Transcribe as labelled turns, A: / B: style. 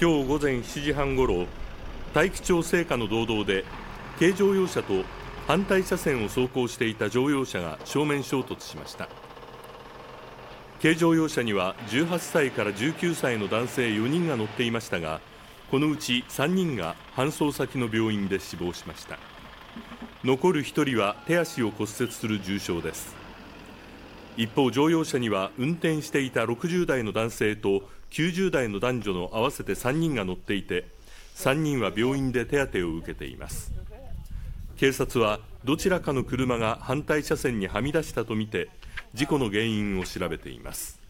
A: 今日午前7時半ごろ大樹町聖火の道道で軽乗用車と反対車線を走行していた乗用車が正面衝突しました。軽乗用車には18歳から19歳の男性4人が乗っていましたがこのうち3人が搬送先の病院で死亡しました。残る1人は手足を骨折する重傷です。一方乗用車には運転していた60代の男性と90代の男女の合わせて3人が乗っていて3人は病院で手当てを受けています。警察はどちらかの車が反対車線にはみ出したとみて事故の原因を調べています。